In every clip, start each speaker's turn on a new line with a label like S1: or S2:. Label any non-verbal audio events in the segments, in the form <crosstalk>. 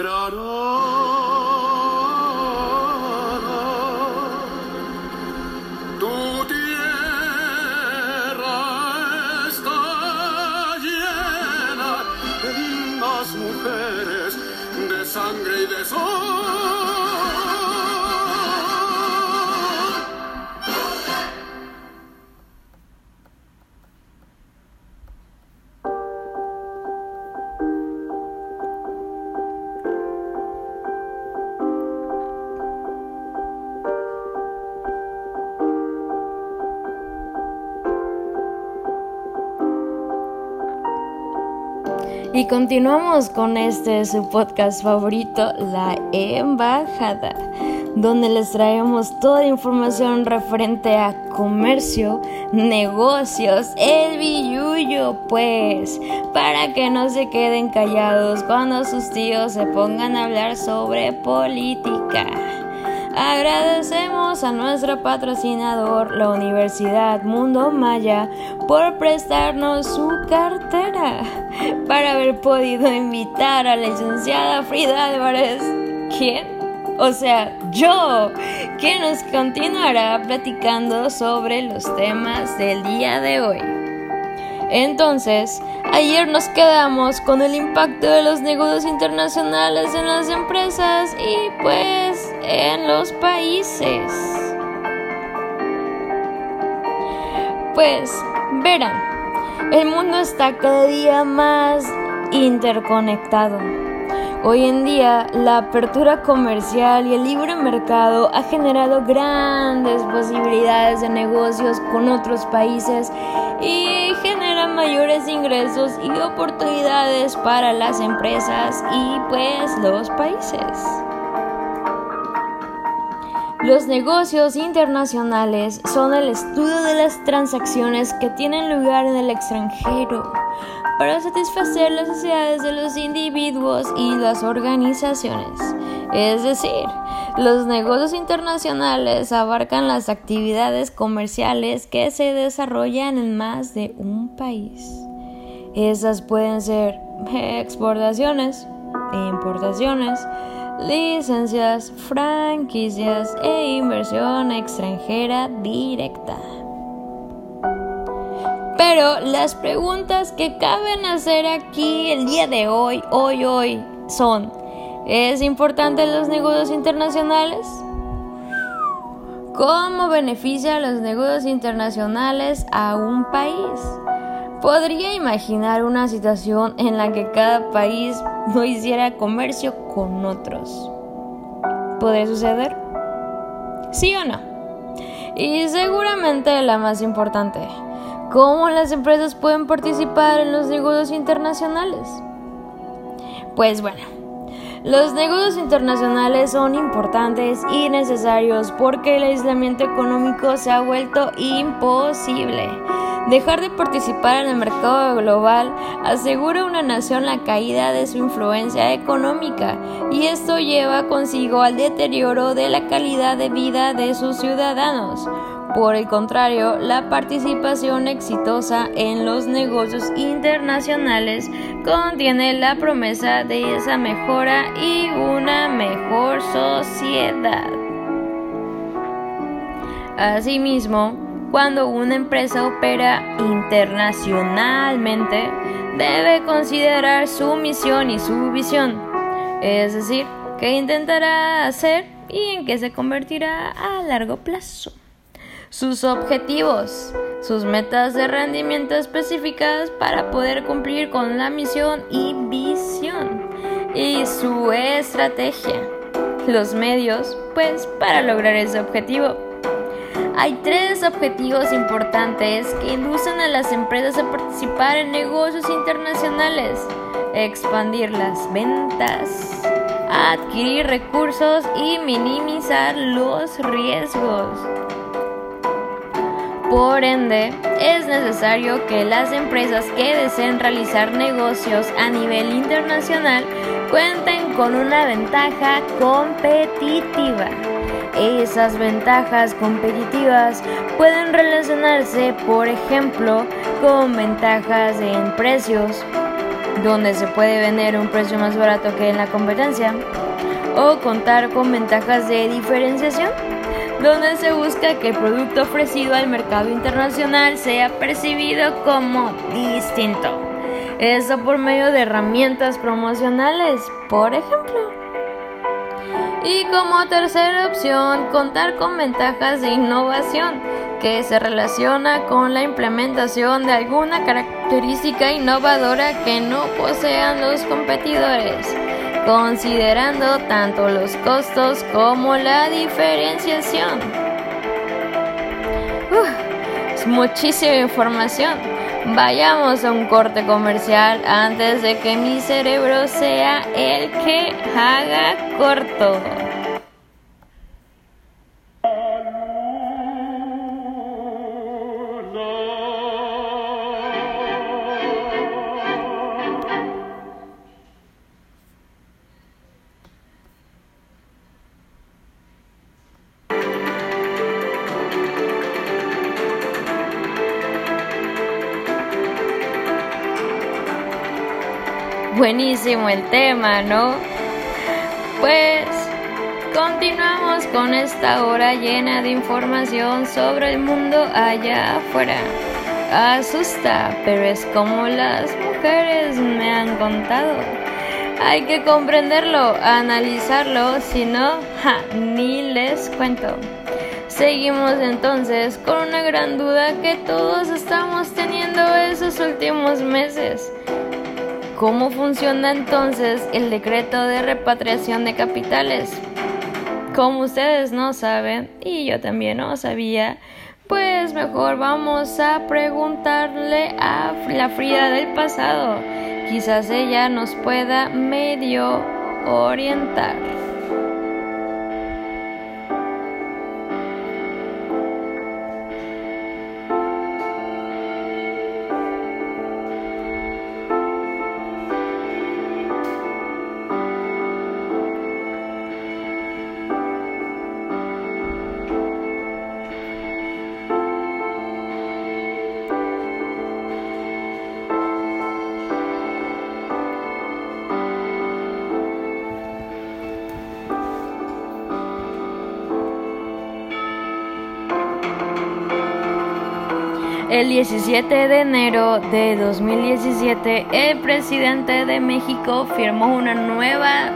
S1: Tu Y
S2: continuamos con este su podcast favorito, La Embajada, donde les traemos toda información referente a comercio, negocios, el billuyo, pues, para que no se queden callados cuando sus tíos se pongan a hablar sobre política. Agradecemos a nuestro patrocinador, la Universidad Mundo Maya, por prestarnos su cartera para haber podido invitar a la licenciada Frida Álvarez. ¿Quién? O sea, yo, que nos continuará platicando sobre los temas del día de hoy. Entonces, ayer nos quedamos con el impacto de los negocios internacionales en las empresas y pues en los países. Pues, verán, el mundo está cada día más interconectado. Hoy en día, la apertura comercial y el libre mercado ha generado grandes posibilidades de negocios con otros países y genera mayores ingresos y oportunidades para las empresas y pues los países. Los negocios internacionales son el estudio de las transacciones que tienen lugar en el extranjero para satisfacer las necesidades de los individuos y las organizaciones. Es decir, los negocios internacionales abarcan las actividades comerciales que se desarrollan en más de un país. Esas pueden ser exportaciones, importaciones, licencias, franquicias e inversión extranjera directa. Pero las preguntas que caben hacer aquí el día de hoy, hoy, hoy, son, ¿es importante los negocios internacionales? ¿Cómo beneficia los negocios internacionales a un país? Podría imaginar una situación en la que cada país no hiciera comercio con otros. ¿Podría suceder? ¿Sí o no? Y seguramente la más importante, ¿cómo las empresas pueden participar en los negocios internacionales? Pues bueno, los negocios internacionales son importantes y necesarios porque el aislamiento económico se ha vuelto imposible. Dejar de participar en el mercado global asegura a una nación la caída de su influencia económica y esto lleva consigo al deterioro de la calidad de vida de sus ciudadanos. Por el contrario, la participación exitosa en los negocios internacionales contiene la promesa de esa mejora y una mejor sociedad. Asimismo, cuando una empresa opera internacionalmente, debe considerar su misión y su visión, es decir, qué intentará hacer y en qué se convertirá a largo plazo. Sus objetivos, sus metas de rendimiento específicas para poder cumplir con la misión y visión, y su estrategia, los medios, pues, para lograr ese objetivo. Hay tres objetivos importantes que inducen a las empresas a participar en negocios internacionales. Expandir las ventas, adquirir recursos y minimizar los riesgos. Por ende, es necesario que las empresas que deseen realizar negocios a nivel internacional cuenten con una ventaja competitiva. Esas ventajas competitivas pueden relacionarse, por ejemplo, con ventajas en precios, donde se puede vender un precio más barato que en la competencia, o contar con ventajas de diferenciación, donde se busca que el producto ofrecido al mercado internacional sea percibido como distinto. Eso por medio de herramientas promocionales, por ejemplo. Y como tercera opción, contar con ventajas de innovación, que se relaciona con la implementación de alguna característica innovadora que no posean los competidores, considerando tanto los costos como la diferenciación. es muchísima información. Vayamos a un corte comercial antes de que mi cerebro sea el que haga corto. Buenísimo el tema, ¿no? Pues continuamos con esta hora llena de información sobre el mundo allá afuera. Asusta, pero es como las mujeres me han contado. Hay que comprenderlo, analizarlo, si no, ni les cuento. Seguimos entonces con una gran duda que todos estamos teniendo esos últimos meses. ¿Cómo funciona entonces el decreto de repatriación de capitales? Como ustedes no saben, y yo también no sabía, pues mejor vamos a preguntarle a la Frida del pasado. Quizás ella nos pueda medio orientar. El 17 de enero de 2017, el presidente de México firmó una nueva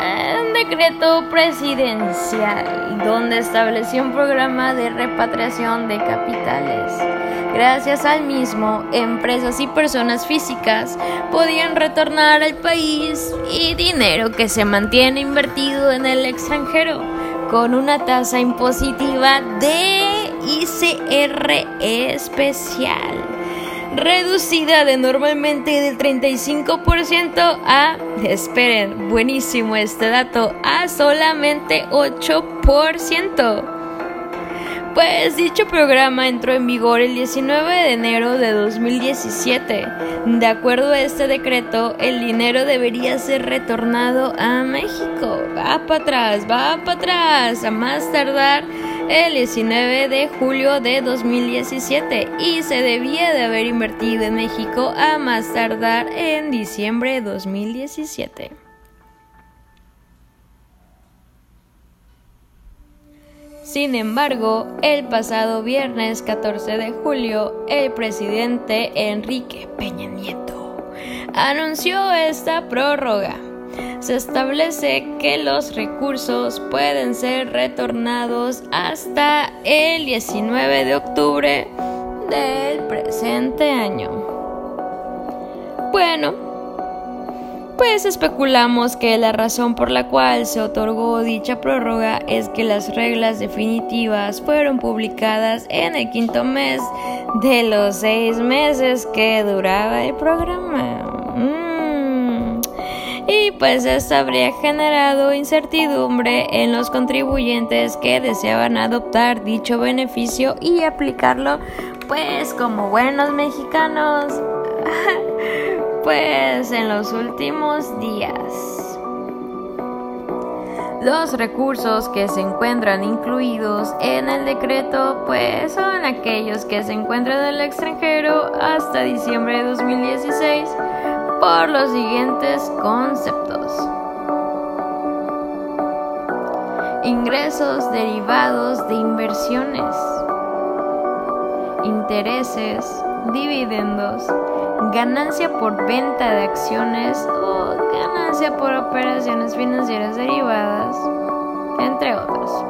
S2: eh, decreto presidencial donde estableció un programa de repatriación de capitales. Gracias al mismo, empresas y personas físicas podían retornar al país y dinero que se mantiene invertido en el extranjero con una tasa impositiva de ICR especial, reducida de normalmente del 35% a, esperen, buenísimo este dato, a solamente 8%. Pues dicho programa entró en vigor el 19 de enero de 2017. De acuerdo a este decreto, el dinero debería ser retornado a México. Va para atrás, va para atrás, a más tardar el 19 de julio de 2017 y se debía de haber invertido en México a más tardar en diciembre de 2017. Sin embargo, el pasado viernes 14 de julio, el presidente Enrique Peña Nieto anunció esta prórroga se establece que los recursos pueden ser retornados hasta el 19 de octubre del presente año. Bueno, pues especulamos que la razón por la cual se otorgó dicha prórroga es que las reglas definitivas fueron publicadas en el quinto mes de los seis meses que duraba el programa. Pues esto habría generado incertidumbre en los contribuyentes que deseaban adoptar dicho beneficio y aplicarlo pues como buenos mexicanos <laughs> pues en los últimos días. Los recursos que se encuentran incluidos en el decreto pues son aquellos que se encuentran en el extranjero hasta diciembre de 2016 por los siguientes conceptos. Ingresos derivados de inversiones, intereses, dividendos, ganancia por venta de acciones o ganancia por operaciones financieras derivadas, entre otros.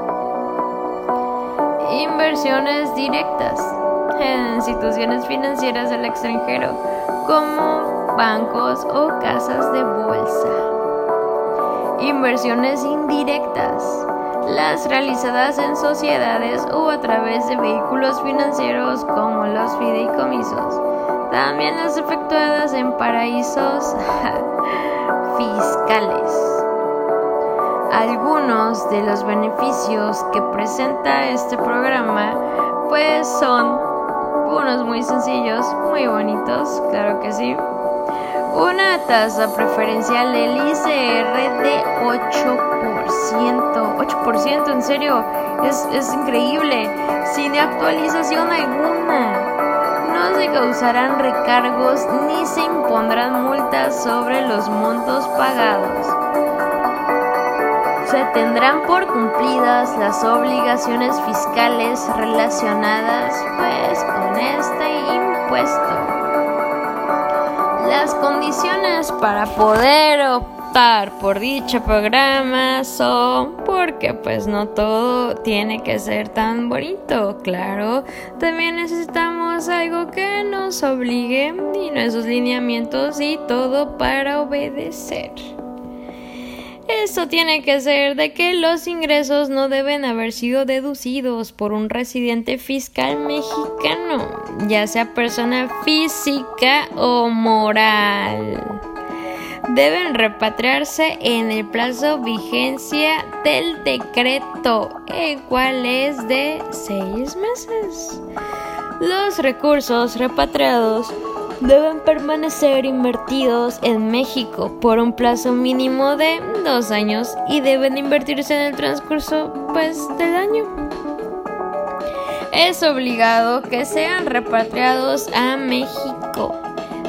S2: Inversiones directas en instituciones financieras del extranjero como bancos o casas de bolsa. Inversiones indirectas las realizadas en sociedades o a través de vehículos financieros como los fideicomisos, también las efectuadas en paraísos <laughs> fiscales. Algunos de los beneficios que presenta este programa pues son unos muy sencillos, muy bonitos, claro que sí. Una tasa preferencial del ICR de 8%. 8%, en serio, es, es increíble. Sin actualización alguna. No se causarán recargos ni se impondrán multas sobre los montos pagados. Se tendrán por cumplidas las obligaciones fiscales relacionadas pues con este impuesto. Las condiciones para poder optar por dicho programa son porque pues no todo tiene que ser tan bonito, claro. También necesitamos algo que nos obligue y nuestros lineamientos y todo para obedecer. Esto tiene que ser de que los ingresos no deben haber sido deducidos por un residente fiscal mexicano, ya sea persona física o moral. Deben repatriarse en el plazo vigencia del decreto, el cual es de seis meses. Los recursos repatriados deben permanecer invertidos en México por un plazo mínimo de dos años y deben invertirse en el transcurso pues del año. Es obligado que sean repatriados a México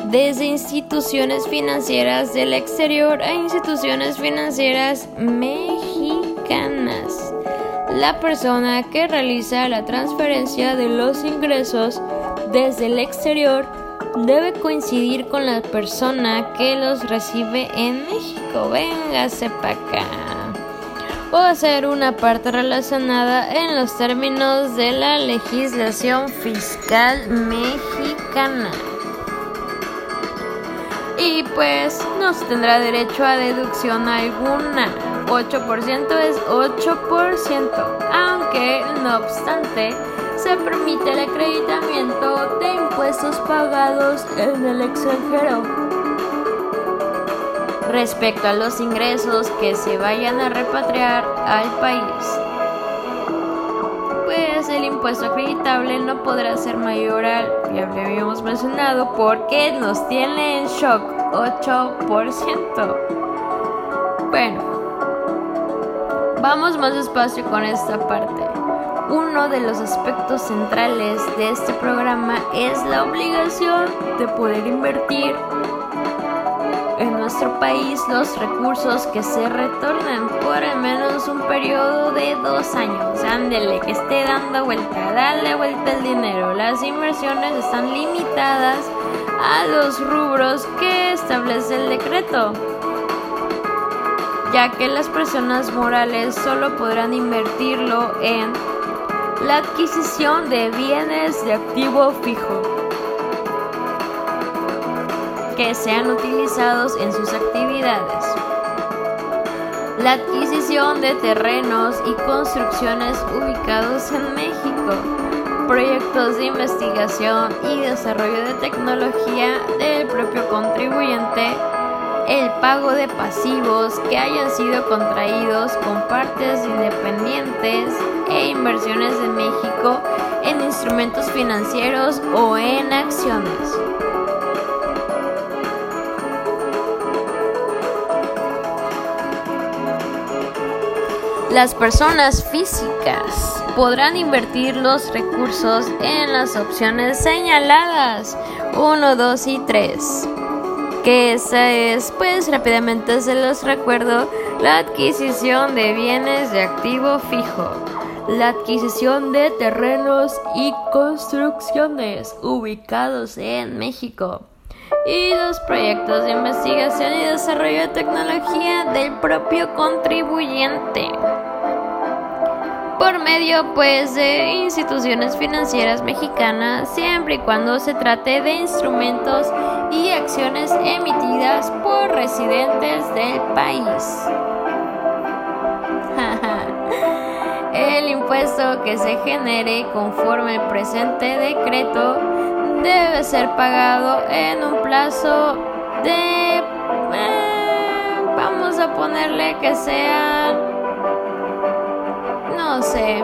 S2: desde instituciones financieras del exterior a instituciones financieras mexicanas. La persona que realiza la transferencia de los ingresos desde el exterior debe coincidir con la persona que los recibe en México. Véngase para acá. O ser una parte relacionada en los términos de la legislación fiscal mexicana. Y pues no se tendrá derecho a deducción alguna. 8% es 8%, aunque no obstante se permite el acreditamiento de impuestos pagados en el extranjero. Respecto a los ingresos que se vayan a repatriar al país, pues el impuesto acreditable no podrá ser mayor al, ya lo habíamos mencionado, porque nos tiene en shock 8%. Bueno, vamos más despacio con esta parte. Uno de los aspectos centrales de este programa es la obligación de poder invertir en nuestro país los recursos que se retornan por al menos un periodo de dos años. Ándele, que esté dando vuelta, dale vuelta el dinero. Las inversiones están limitadas a los rubros que establece el decreto ya que las personas morales solo podrán invertirlo en la adquisición de bienes de activo fijo que sean utilizados en sus actividades. La adquisición de terrenos y construcciones ubicados en México. Proyectos de investigación y desarrollo de tecnología del propio contribuyente el pago de pasivos que hayan sido contraídos con partes independientes e inversiones de México en instrumentos financieros o en acciones. Las personas físicas podrán invertir los recursos en las opciones señaladas 1, 2 y 3 que esa es, pues rápidamente se los recuerdo, la adquisición de bienes de activo fijo, la adquisición de terrenos y construcciones ubicados en México y los proyectos de investigación y desarrollo de tecnología del propio contribuyente por medio pues de instituciones financieras mexicanas siempre y cuando se trate de instrumentos y acciones emitidas por residentes del país. El impuesto que se genere conforme el presente decreto debe ser pagado en un plazo de... Eh, vamos a ponerle que sea... No sé.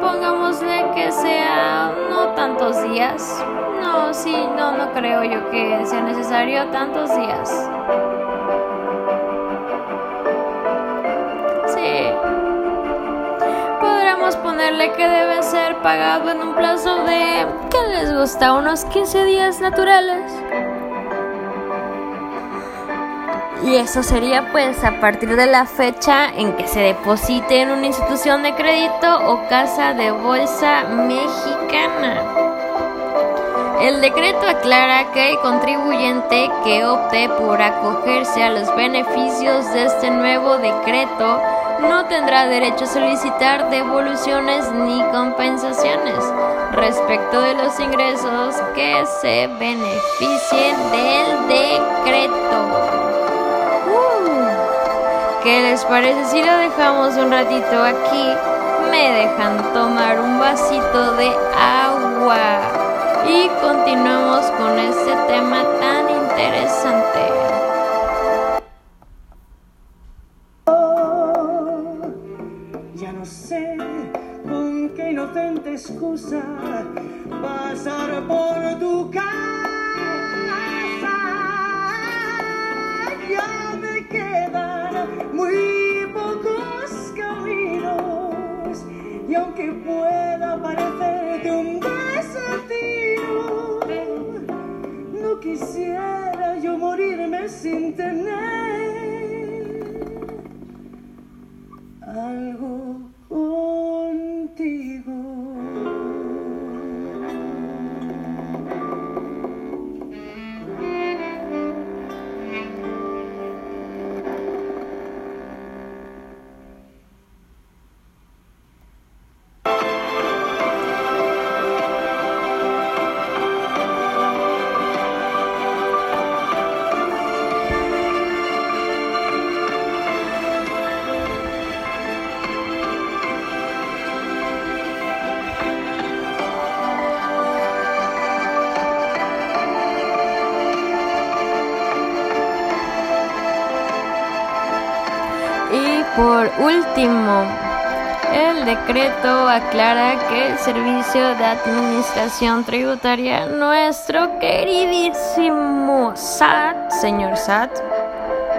S2: Pongámosle que sea no tantos días. No, sí, no, no creo yo que sea necesario tantos días. Que debe ser pagado en un plazo de, ¿qué les gusta? Unos 15 días naturales. Y eso sería pues a partir de la fecha en que se deposite en una institución de crédito o casa de bolsa mexicana. El decreto aclara que el contribuyente que opte por acogerse a los beneficios de este nuevo decreto no tendrá derecho a solicitar devoluciones ni compensaciones respecto de los ingresos que se beneficien del decreto. Uh, ¿Qué les parece si lo dejamos un ratito aquí? Me dejan tomar un vasito de agua y continuamos con este tema tan interesante.
S3: Excusa pasar por tu casa.
S2: Por último, el decreto aclara que el Servicio de Administración Tributaria, nuestro queridísimo SAT, señor SAT,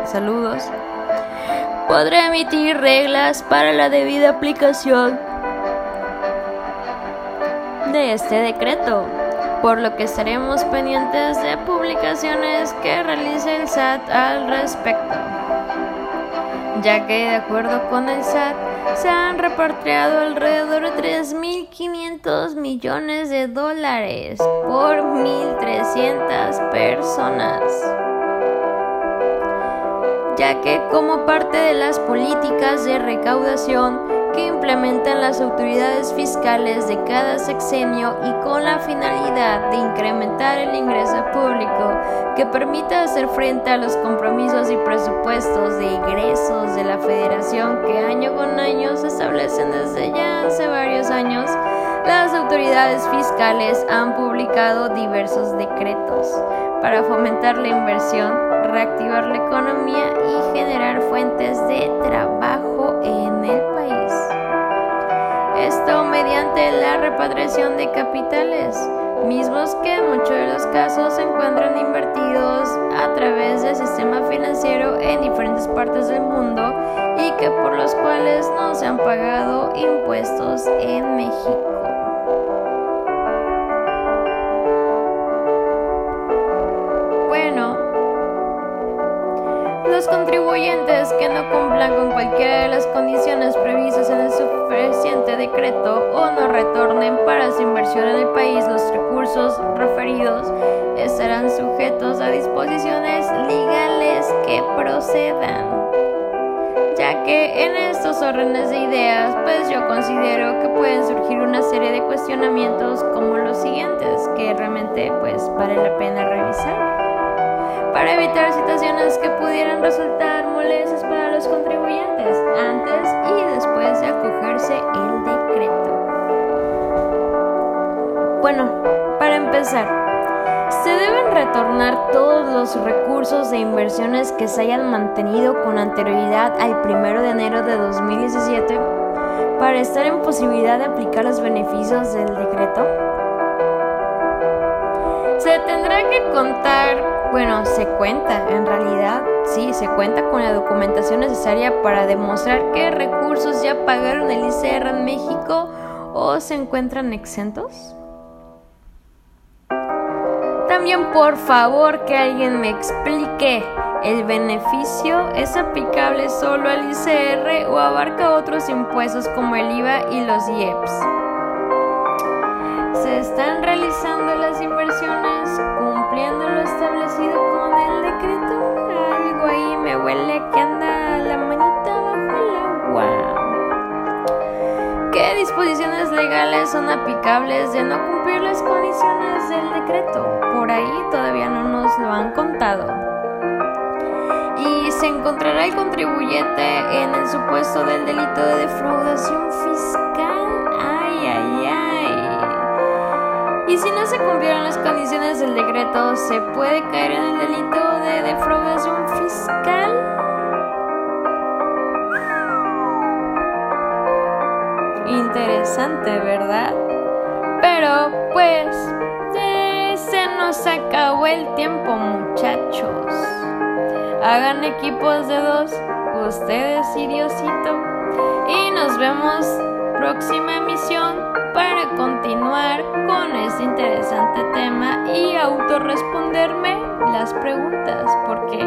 S2: saludos, podrá emitir reglas para la debida aplicación de este decreto, por lo que estaremos pendientes de publicaciones que realice el SAT al respecto ya que de acuerdo con el SAT se han repatriado alrededor de 3.500 millones de dólares por 1.300 personas. Ya que como parte de las políticas de recaudación que implementan las autoridades fiscales de cada sexenio y con la finalidad de incrementar el ingreso público que permita hacer frente a los compromisos y presupuestos de ingresos de la federación que año con año se establecen desde ya hace varios años, las autoridades fiscales han publicado diversos decretos para fomentar la inversión, reactivar la economía y generar fuentes de trabajo. Esto mediante la repatriación de capitales, mismos que en muchos de los casos se encuentran invertidos a través del sistema financiero en diferentes partes del mundo y que por los cuales no se han pagado impuestos en México. los contribuyentes que no cumplan con cualquiera de las condiciones previstas en el suficiente decreto o no retornen para su inversión en el país los recursos referidos estarán sujetos a disposiciones legales que procedan. Ya que en estos órdenes de ideas, pues yo considero que pueden surgir una serie de cuestionamientos como los siguientes, que realmente pues vale la pena revisar para evitar situaciones que pudieran resultar molestas para los contribuyentes antes y después de acogerse el decreto. Bueno, para empezar, se deben retornar todos los recursos de inversiones que se hayan mantenido con anterioridad al 1 de enero de 2017 para estar en posibilidad de aplicar los beneficios del decreto. Se tendrá que contar bueno, se cuenta, en realidad sí, se cuenta con la documentación necesaria para demostrar qué recursos ya pagaron el ICR en México o se encuentran exentos. También por favor que alguien me explique, ¿el beneficio es aplicable solo al ICR o abarca otros impuestos como el IVA y los IEPS? ¿Se están realizando las inversiones cumpliendo lo con el decreto? Algo ahí me huele que anda la manita bajo el agua. ¿Qué disposiciones legales son aplicables de no cumplir las condiciones del decreto? Por ahí todavía no nos lo han contado. Y se encontrará el contribuyente en el supuesto del delito de defraudación fiscal. Y si no se cumplieron las condiciones del decreto, ¿se puede caer en el delito de defraudación fiscal? Interesante, ¿verdad? Pero pues se nos acabó el tiempo, muchachos. Hagan equipos de dos, ustedes y Diosito. Y nos vemos próxima emisión para continuar con este interesante tema y autorresponderme las preguntas, porque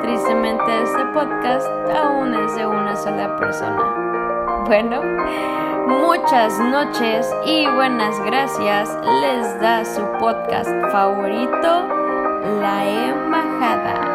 S2: tristemente este podcast aún es de una sola persona. Bueno, muchas noches y buenas gracias les da su podcast favorito, La Embajada.